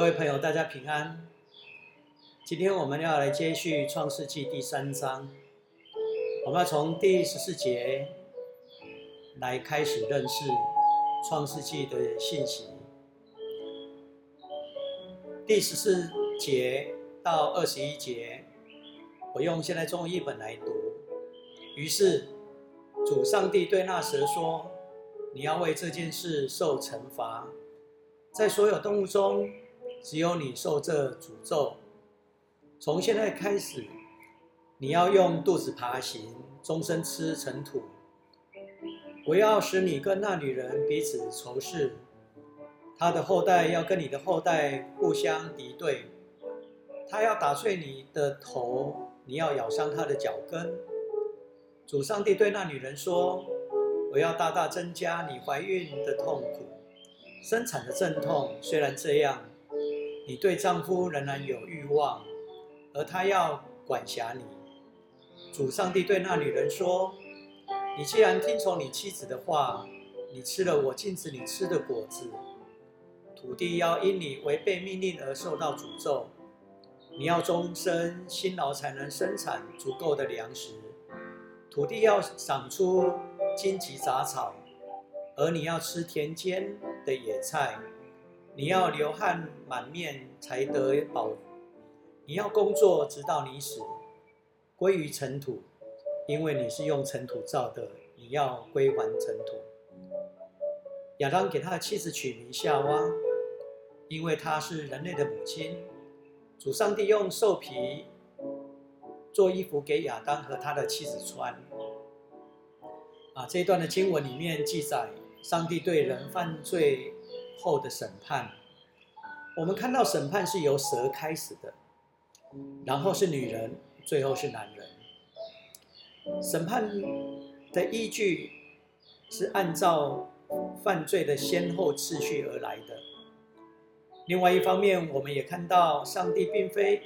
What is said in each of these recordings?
各位朋友，大家平安。今天我们要来接续《创世纪》第三章，我们要从第十四节来开始认识《创世纪》的信息。第十四节到二十一节，我用现在中文译本来读。于是，主上帝对那蛇说：“你要为这件事受惩罚，在所有动物中。”只有你受这诅咒。从现在开始，你要用肚子爬行，终身吃尘土。我要使你跟那女人彼此仇视，她的后代要跟你的后代互相敌对。他要打碎你的头，你要咬伤他的脚跟。主上帝对那女人说：“我要大大增加你怀孕的痛苦，生产的阵痛。虽然这样。”你对丈夫仍然有欲望，而他要管辖你。主上帝对那女人说：“你既然听从你妻子的话，你吃了我禁止你吃的果子，土地要因你违背命令而受到诅咒。你要终身辛劳才能生产足够的粮食，土地要长出荆棘杂草，而你要吃田间的野菜。”你要流汗满面才得饱，你要工作直到你死，归于尘土，因为你是用尘土造的，你要归还尘土。亚当给他的妻子取名夏娃，因为她是人类的母亲。主上帝用兽皮做衣服给亚当和他的妻子穿。啊，这一段的经文里面记载，上帝对人犯罪。后的审判，我们看到审判是由蛇开始的，然后是女人，最后是男人。审判的依据是按照犯罪的先后次序而来的。另外一方面，我们也看到上帝并非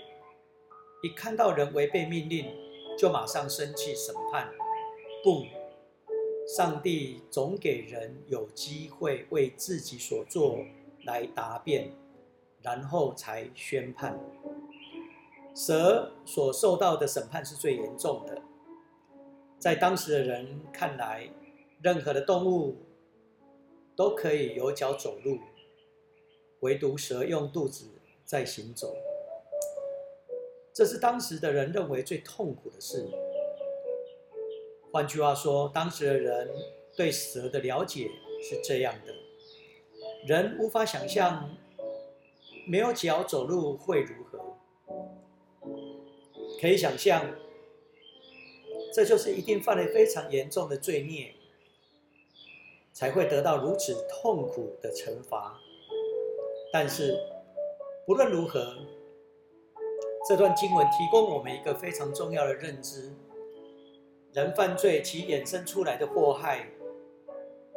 一看到人违背命令就马上生气审判，不。上帝总给人有机会为自己所做来答辩，然后才宣判。蛇所受到的审判是最严重的，在当时的人看来，任何的动物都可以有脚走路，唯独蛇用肚子在行走，这是当时的人认为最痛苦的事。换句话说，当时的人对蛇的了解是这样的：人无法想象没有脚走路会如何，可以想象，这就是一定犯了非常严重的罪孽，才会得到如此痛苦的惩罚。但是，不论如何，这段经文提供我们一个非常重要的认知。人犯罪其衍生出来的祸害，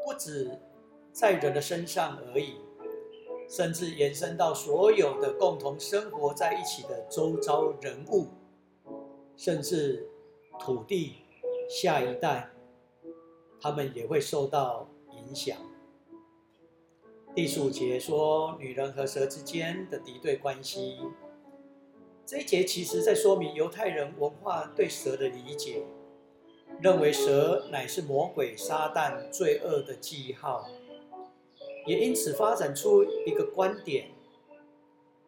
不止在人的身上而已，甚至延伸到所有的共同生活在一起的周遭人物，甚至土地、下一代，他们也会受到影响。第十五节说女人和蛇之间的敌对关系，这一节其实在说明犹太人文化对蛇的理解。认为蛇乃是魔鬼撒旦罪恶的记号，也因此发展出一个观点：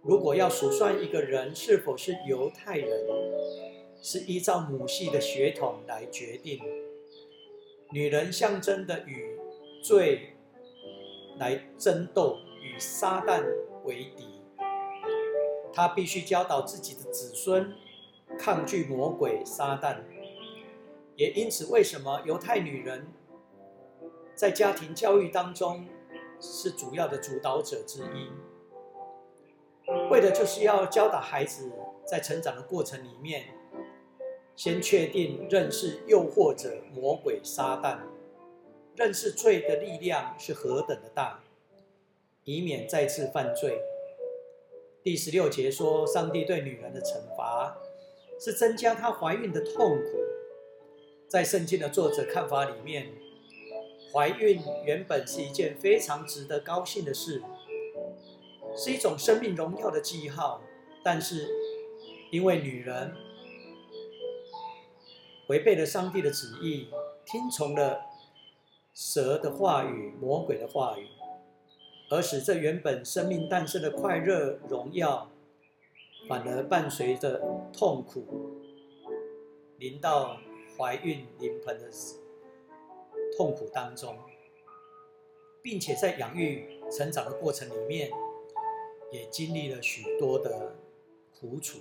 如果要数算一个人是否是犹太人，是依照母系的血统来决定。女人象征的与罪来争斗，与撒旦为敌，她必须教导自己的子孙抗拒魔鬼撒旦。也因此，为什么犹太女人在家庭教育当中是主要的主导者之一？为的就是要教导孩子在成长的过程里面，先确定认识诱惑者魔鬼撒旦，认识罪的力量是何等的大，以免再次犯罪。第十六节说，上帝对女人的惩罚是增加她怀孕的痛苦。在圣经的作者看法里面，怀孕原本是一件非常值得高兴的事，是一种生命荣耀的记号。但是，因为女人违背了上帝的旨意，听从了蛇的话语、魔鬼的话语，而使这原本生命诞生的快乐荣耀，反而伴随着痛苦，临到怀孕临盆的痛苦当中，并且在养育成长的过程里面，也经历了许多的。苦楚，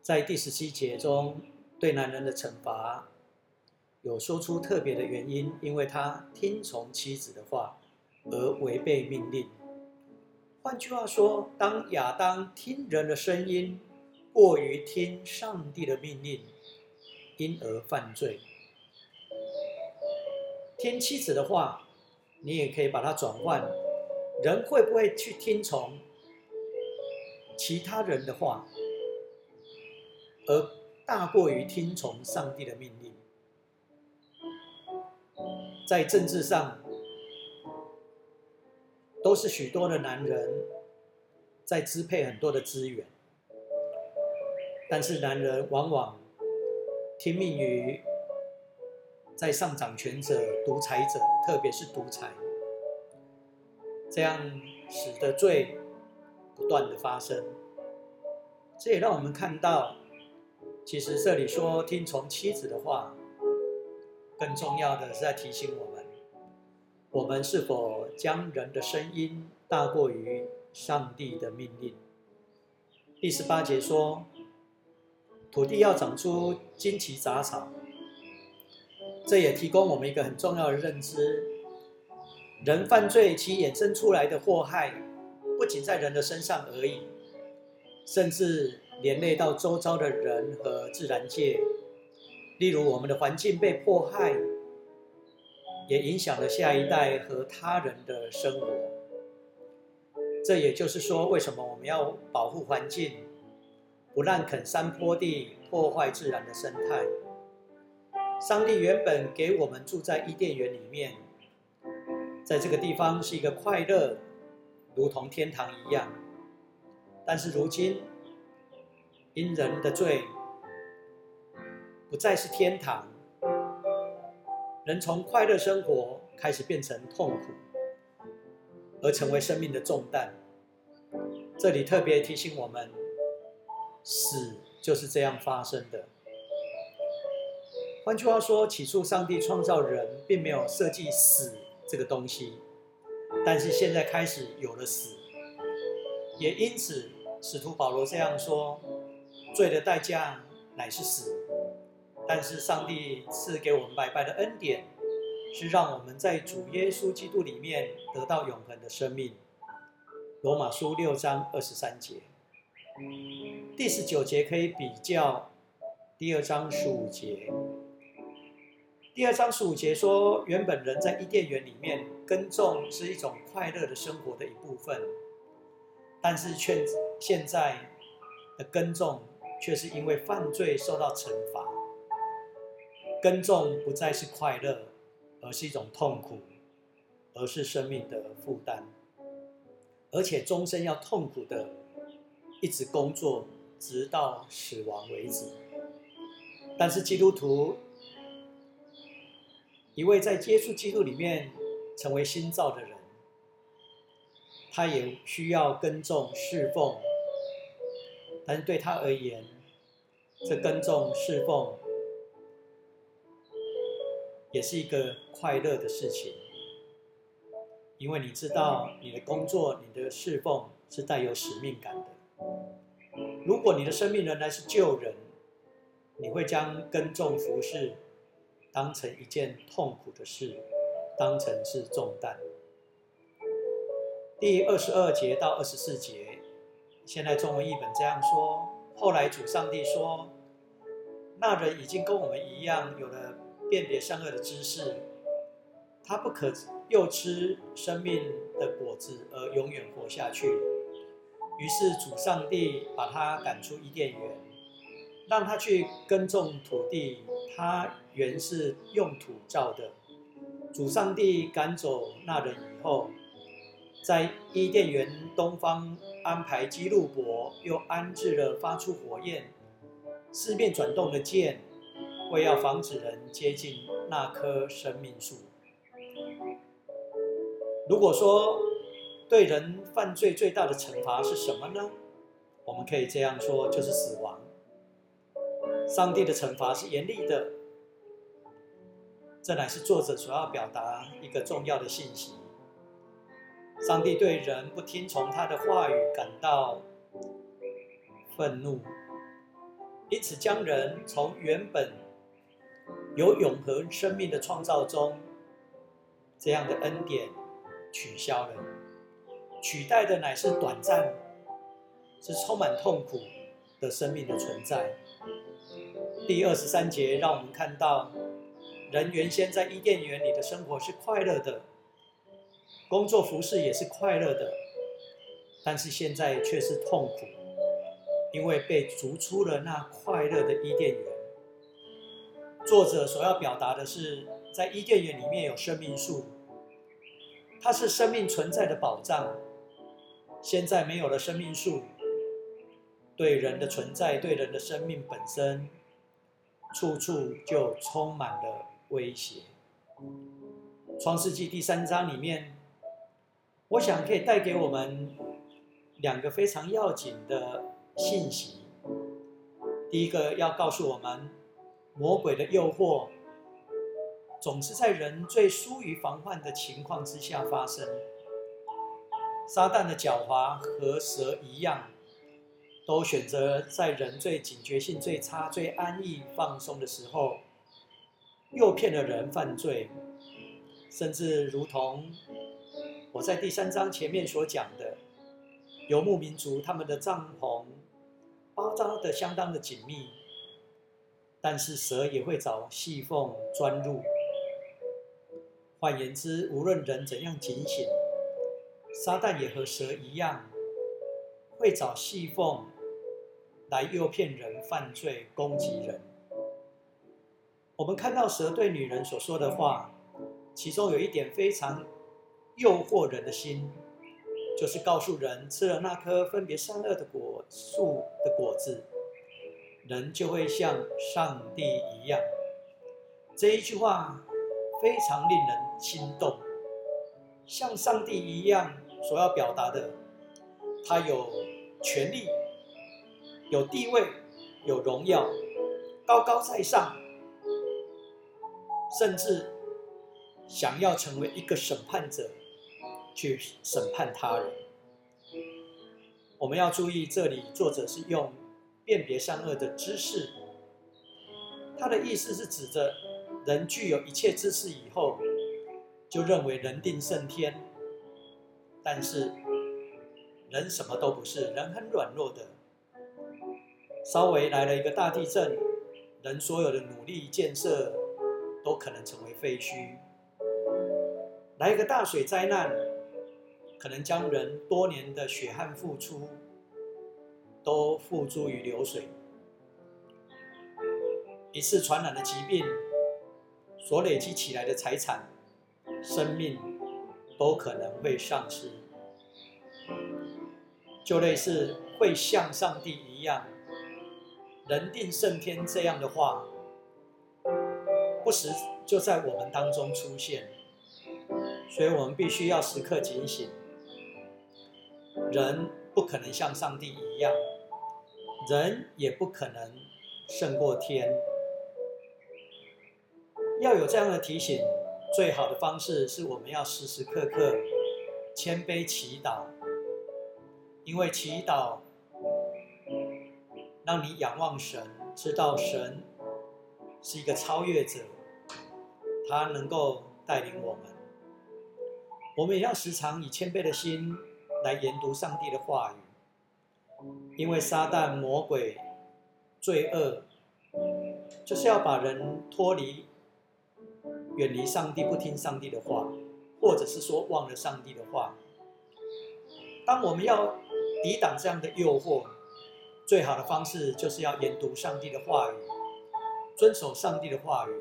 在第十七节中，对男人的惩罚有说出特别的原因，因为他听从妻子的话而违背命令。换句话说，当亚当听人的声音，过于听上帝的命令，因而犯罪。听妻子的话，你也可以把它转换，人会不会去听从？其他人的话，而大过于听从上帝的命令。在政治上，都是许多的男人在支配很多的资源，但是男人往往听命于在上掌权者、独裁者，特别是独裁，这样使得罪。不断的发生，这也让我们看到，其实这里说听从妻子的话，更重要的是在提醒我们，我们是否将人的声音大过于上帝的命令。第十八节说，土地要长出荆棘杂草，这也提供我们一个很重要的认知：人犯罪其衍生出来的祸害。不仅在人的身上而已，甚至连累到周遭的人和自然界。例如，我们的环境被迫害，也影响了下一代和他人的生活。这也就是说，为什么我们要保护环境，不滥垦山坡地，破坏自然的生态？上帝原本给我们住在伊甸园里面，在这个地方是一个快乐。如同天堂一样，但是如今因人的罪，不再是天堂，人从快乐生活开始变成痛苦，而成为生命的重担。这里特别提醒我们，死就是这样发生的。换句话说，起初上帝创造人，并没有设计死这个东西。但是现在开始有了死，也因此使徒保罗这样说：罪的代价乃是死。但是上帝赐给我们白白的恩典，是让我们在主耶稣基督里面得到永恒的生命。罗马书六章二十三节，第十九节可以比较第二章十五节。第二章十五节说，原本人在伊甸园里面耕种是一种快乐的生活的一部分，但是却现在的耕种却是因为犯罪受到惩罚。耕种不再是快乐，而是一种痛苦，而是生命的负担，而且终身要痛苦的一直工作，直到死亡为止。但是基督徒。一位在接触基督里面成为新造的人，他也需要耕种侍奉，但是对他而言，这耕种侍奉也是一个快乐的事情，因为你知道你的工作、你的侍奉是带有使命感的。如果你的生命仍然是救人，你会将耕种服侍。当成一件痛苦的事，当成是重担。第二十二节到二十四节，现在中文译本这样说：后来主上帝说，那人已经跟我们一样，有了辨别善恶的知识，他不可又吃生命的果子而永远活下去。于是主上帝把他赶出伊甸园，让他去耕种土地。他原是用土造的。主上帝赶走那人以后，在伊甸园东方安排基路伯，又安置了发出火焰、四面转动的剑，为要防止人接近那棵生命树。如果说对人犯罪最大的惩罚是什么呢？我们可以这样说，就是死亡。上帝的惩罚是严厉的，这乃是作者所要表达一个重要的信息。上帝对人不听从他的话语感到愤怒，因此将人从原本有永恒生命的创造中这样的恩典取消了，取代的乃是短暂、是充满痛苦的生命的存在。第二十三节让我们看到，人原先在伊甸园里的生活是快乐的，工作服饰也是快乐的，但是现在却是痛苦，因为被逐出了那快乐的伊甸园。作者所要表达的是，在伊甸园里面有生命树，它是生命存在的保障。现在没有了生命树，对人的存在，对人的生命本身。处处就充满了威胁。创世纪第三章里面，我想可以带给我们两个非常要紧的信息。第一个要告诉我们，魔鬼的诱惑总是在人最疏于防范的情况之下发生。撒旦的狡猾和蛇一样。都选择在人最警觉性最差、最安逸、放松的时候，诱骗了人犯罪，甚至如同我在第三章前面所讲的，游牧民族他们的帐篷包扎的相当的紧密，但是蛇也会找细缝钻入。换言之，无论人怎样警醒，撒旦也和蛇一样，会找细缝。来诱骗人犯罪、攻击人。我们看到蛇对女人所说的话，其中有一点非常诱惑人的心，就是告诉人吃了那颗分别善恶的果树的果子，人就会像上帝一样。这一句话非常令人心动，像上帝一样所要表达的，他有权利。有地位，有荣耀，高高在上，甚至想要成为一个审判者，去审判他人。我们要注意，这里作者是用辨别善恶的知识，他的意思是指着人具有一切知识以后，就认为人定胜天，但是人什么都不是，人很软弱的。稍微来了一个大地震，人所有的努力建设都可能成为废墟。来一个大水灾难，可能将人多年的血汗付出都付诸于流水。一次传染的疾病所累积起来的财产、生命都可能会丧失，就类似会像上帝一样。人定胜天这样的话，不时就在我们当中出现，所以我们必须要时刻警醒。人不可能像上帝一样，人也不可能胜过天。要有这样的提醒，最好的方式是我们要时时刻刻谦卑祈祷，因为祈祷。让你仰望神，知道神是一个超越者，他能够带领我们。我们也要时常以谦卑的心来研读上帝的话语，因为撒旦魔鬼罪恶，就是要把人脱离、远离上帝，不听上帝的话，或者是说忘了上帝的话。当我们要抵挡这样的诱惑。最好的方式就是要研读上帝的话语，遵守上帝的话语，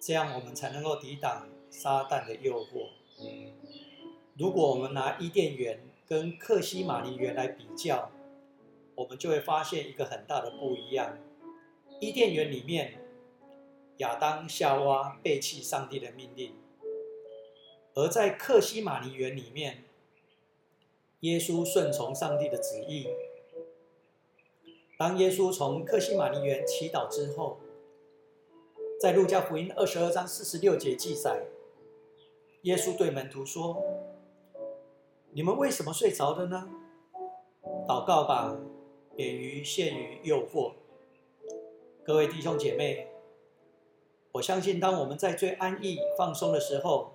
这样我们才能够抵挡撒旦的诱惑。如果我们拿伊甸园跟克西玛尼园来比较，我们就会发现一个很大的不一样。伊甸园里面，亚当夏娃背弃上帝的命令；而在克西玛尼园里面，耶稣顺从上帝的旨意。当耶稣从克西玛尼园祈祷之后，在路加福音二十二章四十六节记载，耶稣对门徒说：“你们为什么睡着了呢？祷告吧，免于陷于诱惑。”各位弟兄姐妹，我相信，当我们在最安逸、放松的时候，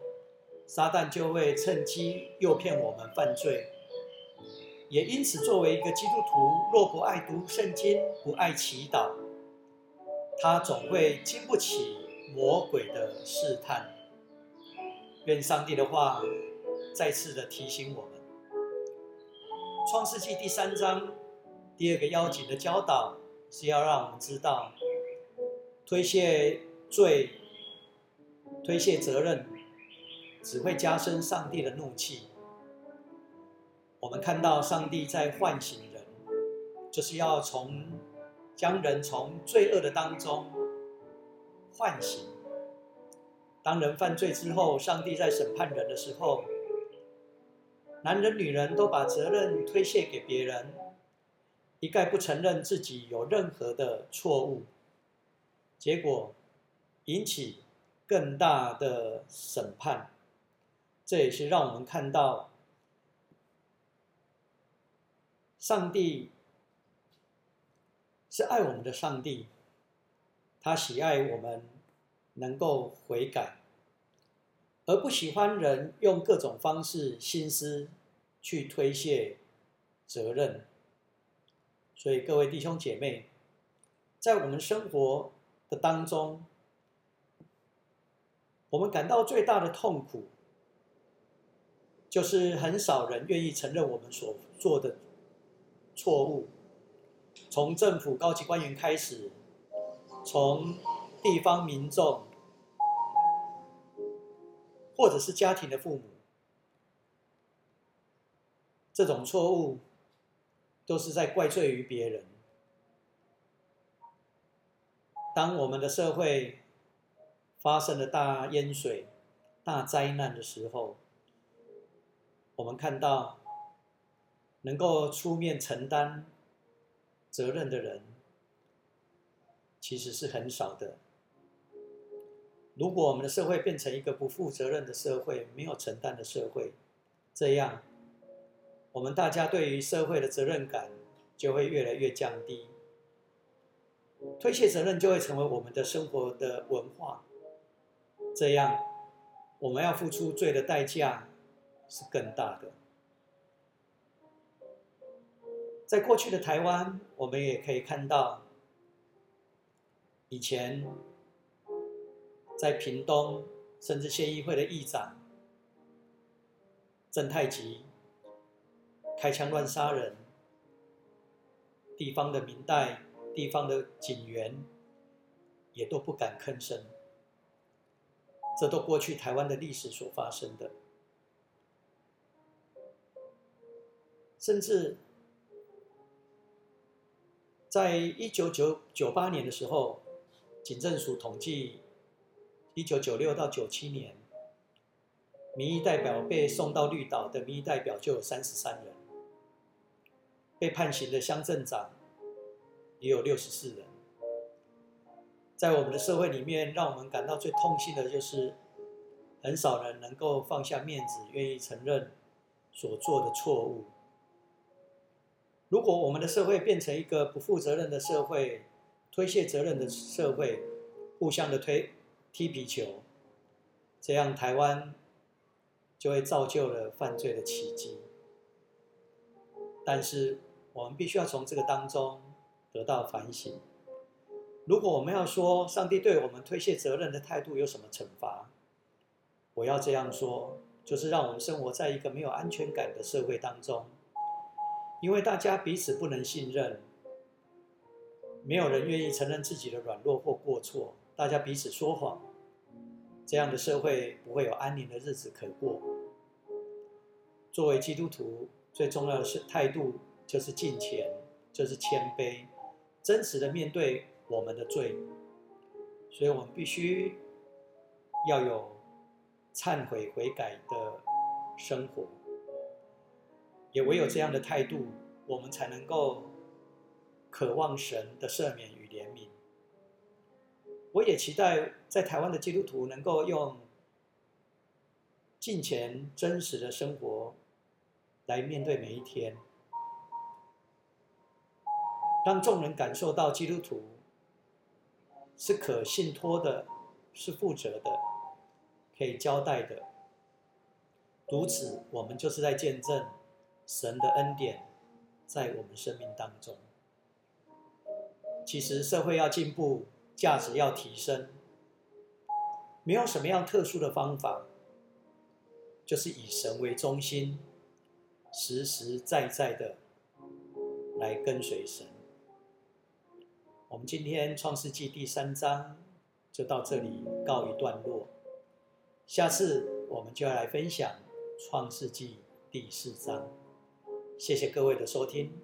撒旦就会趁机诱骗我们犯罪。也因此，作为一个基督徒，若不爱读圣经，不爱祈祷，他总会经不起魔鬼的试探。愿上帝的话再次的提醒我们，《创世纪》第三章第二个要紧的教导是要让我们知道，推卸罪、推卸责任，只会加深上帝的怒气。我们看到上帝在唤醒人，就是要从将人从罪恶的当中唤醒。当人犯罪之后，上帝在审判人的时候，男人、女人都把责任推卸给别人，一概不承认自己有任何的错误，结果引起更大的审判。这也是让我们看到。上帝是爱我们的上帝，他喜爱我们能够悔改，而不喜欢人用各种方式、心思去推卸责任。所以，各位弟兄姐妹，在我们生活的当中，我们感到最大的痛苦，就是很少人愿意承认我们所做的。错误，从政府高级官员开始，从地方民众，或者是家庭的父母，这种错误都是在怪罪于别人。当我们的社会发生了大淹水、大灾难的时候，我们看到。能够出面承担责任的人，其实是很少的。如果我们的社会变成一个不负责任的社会，没有承担的社会，这样，我们大家对于社会的责任感就会越来越降低，推卸责任就会成为我们的生活的文化，这样，我们要付出罪的代价是更大的。在过去的台湾，我们也可以看到，以前在屏东，甚至县议会的议长郑太吉开枪乱杀人，地方的民代、地方的警员也都不敢吭声，这都过去台湾的历史所发生的，甚至。在一九九九八年的时候，警政署统计，一九九六到九七年，民意代表被送到绿岛的民意代表就有三十三人，被判刑的乡镇长也有六十四人。在我们的社会里面，让我们感到最痛心的就是，很少人能够放下面子，愿意承认所做的错误。如果我们的社会变成一个不负责任的社会、推卸责任的社会、互相的推踢皮球，这样台湾就会造就了犯罪的奇迹。但是我们必须要从这个当中得到反省。如果我们要说上帝对我们推卸责任的态度有什么惩罚，我要这样说，就是让我们生活在一个没有安全感的社会当中。因为大家彼此不能信任，没有人愿意承认自己的软弱或过错，大家彼此说谎，这样的社会不会有安宁的日子可过。作为基督徒，最重要的是态度，就是敬虔，就是谦卑，真实的面对我们的罪。所以我们必须要有忏悔悔改的生活。也唯有这样的态度，我们才能够渴望神的赦免与怜悯。我也期待在台湾的基督徒能够用近前真实的生活来面对每一天，让众人感受到基督徒是可信托的，是负责的，可以交代的。如此，我们就是在见证。神的恩典在我们生命当中。其实社会要进步，价值要提升，没有什么样特殊的方法，就是以神为中心，实实在在的来跟随神。我们今天创世纪第三章就到这里告一段落，下次我们就要来分享创世纪第四章。谢谢各位的收听。